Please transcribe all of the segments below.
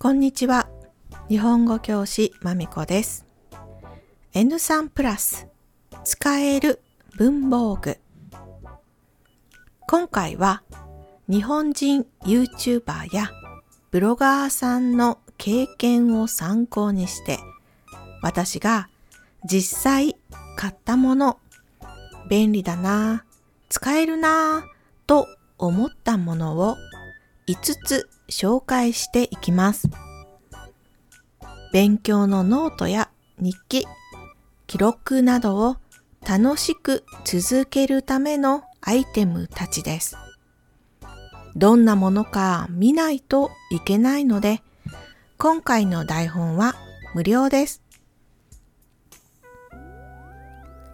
こんにちは。日本語教師まみこです。N3 プラス使える文房具今回は日本人 YouTuber やブロガーさんの経験を参考にして私が実際買ったもの便利だな使えるなと思ったものを5つ紹介していきます。勉強のノートや日記、記録などを楽しく続けるためのアイテムたちです。どんなものか見ないといけないので、今回の台本は無料です。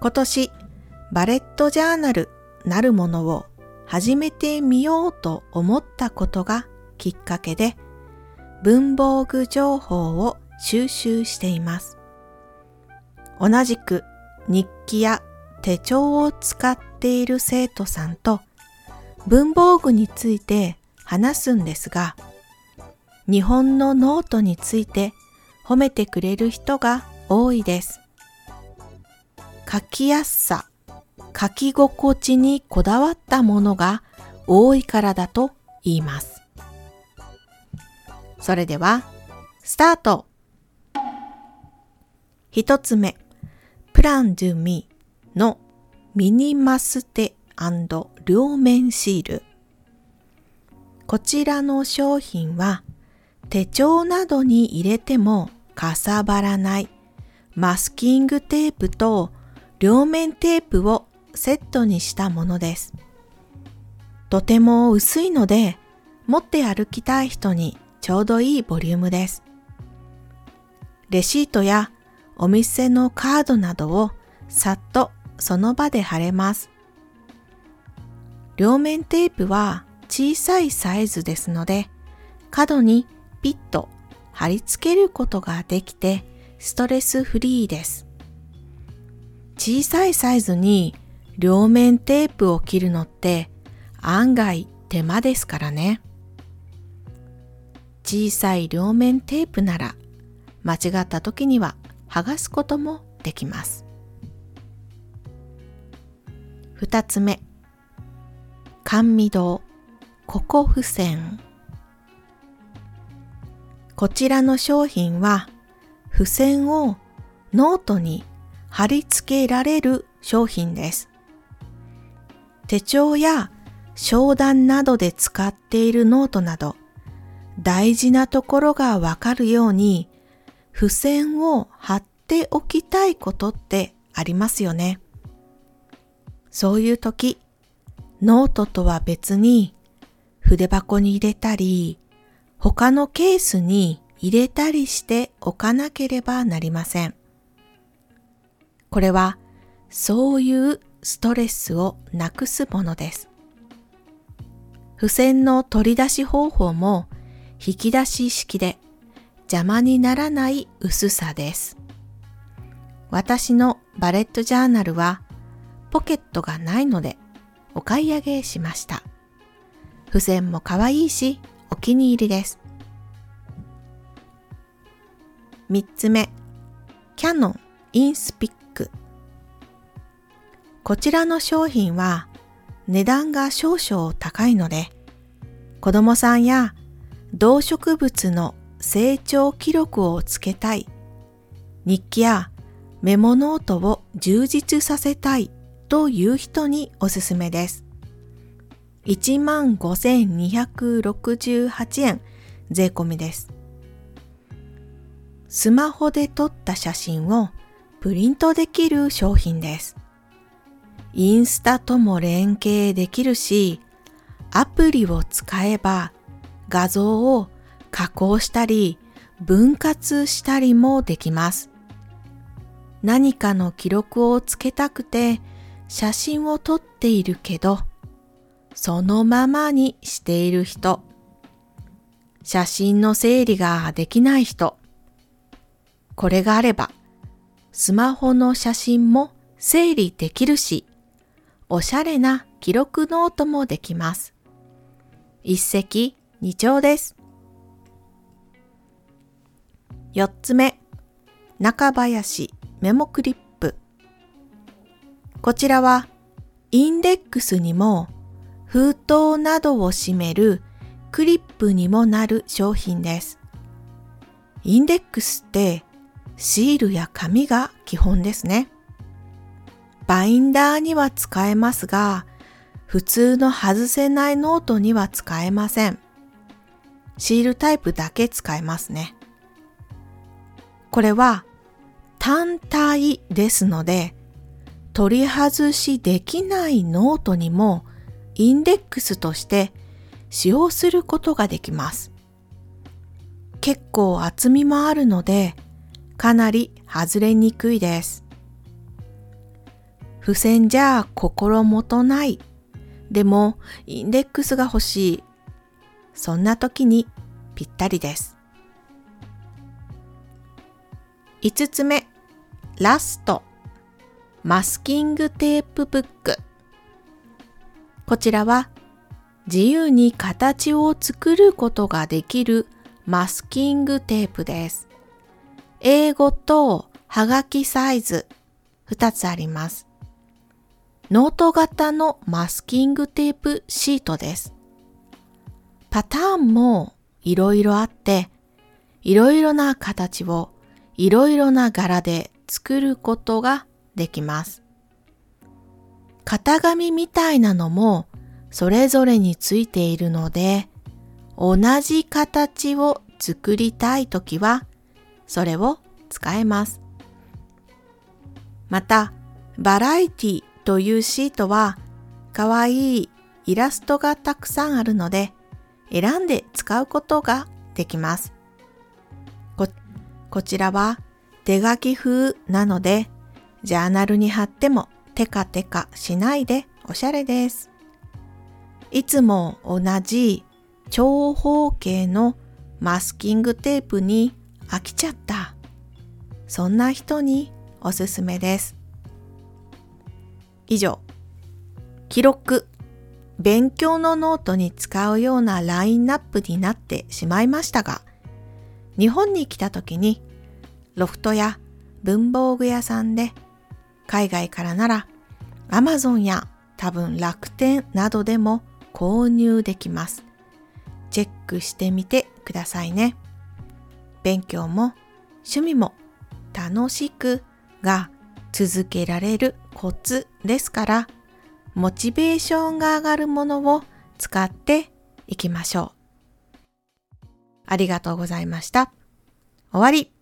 今年、バレットジャーナルなるものを始めてみようと思ったことがきっかけで文房具情報を収集しています。同じく日記や手帳を使っている生徒さんと文房具について話すんですが、日本のノートについて褒めてくれる人が多いです。書きやすさ、書き心地にこだわったものが多いからだと言います。それでは、スタート一つ目、プランドゥミのミニマステ両面シール。こちらの商品は手帳などに入れてもかさばらないマスキングテープと両面テープをセットにしたものです。とても薄いので持って歩きたい人にちょうどいいボリュームです。レシートやお店のカードなどをさっとその場で貼れます。両面テープは小さいサイズですので、角にピッと貼り付けることができてストレスフリーです。小さいサイズに両面テープを切るのって案外手間ですからね。小さい両面テープなら間違った時には剥がすこともできます。二つ目、カンミ堂ココフセンこちらの商品は付箋をノートに貼り付けられる商品です。手帳や商談などで使っているノートなど大事なところがわかるように付箋を貼っておきたいことってありますよね。そういう時、ノートとは別に筆箱に入れたり、他のケースに入れたりしておかなければなりません。これはそういうストレスをなくすものです。付箋の取り出し方法も引き出し式で邪魔にならない薄さです。私のバレットジャーナルはポケットがないのでお買い上げしました。付箋も可愛いしお気に入りです。三つ目、キャノンインスピック。こちらの商品は値段が少々高いので子供さんや動植物の成長記録をつけたい、日記やメモノートを充実させたいという人におすすめです。15,268円税込みです。スマホで撮った写真をプリントできる商品です。インスタとも連携できるし、アプリを使えば画像を加工したり分割したりもできます。何かの記録をつけたくて写真を撮っているけど、そのままにしている人、写真の整理ができない人、これがあれば、スマホの写真も整理できるし、おしゃれな記録ノートもできます。一石二鳥です。4つ目、中林メモクリップ。こちらはインデックスにも封筒などを閉めるクリップにもなる商品です。インデックスってシールや紙が基本ですね。バインダーには使えますが、普通の外せないノートには使えません。シールタイプだけ使えますね。これは単体ですので、取り外しできないノートにもインデックスとして使用することができます。結構厚みもあるので、かなり外れにくいです。付箋じゃ心もとない。でも、インデックスが欲しい。そんな時にぴったりです。5つ目、ラスト。マスキングテープブック。こちらは自由に形を作ることができるマスキングテープです。A5とはがきサイズ2つあります。ノート型のマスキングテープシートです。パターンもいろいろあって、いろいろな形をいろいろな柄で作ることができます。型紙みたいなのもそれぞれについているので、同じ形を作りたいときは、それを使えます。また、バラエティというシートは、かわいいイラストがたくさんあるので、選んで使うことができます。こ、こちらは手書き風なので、ジャーナルに貼ってもテカテカしないでおしゃれです。いつも同じ長方形のマスキングテープに飽きちゃった。そんな人におすすめです。以上、記録、勉強のノートに使うようなラインナップになってしまいましたが、日本に来た時にロフトや文房具屋さんで海外からなら Amazon や多分楽天などでも購入できます。チェックしてみてくださいね。勉強も趣味も楽しくが続けられるコツですから、モチベーションが上がるものを使っていきましょう。ありがとうございました。終わり。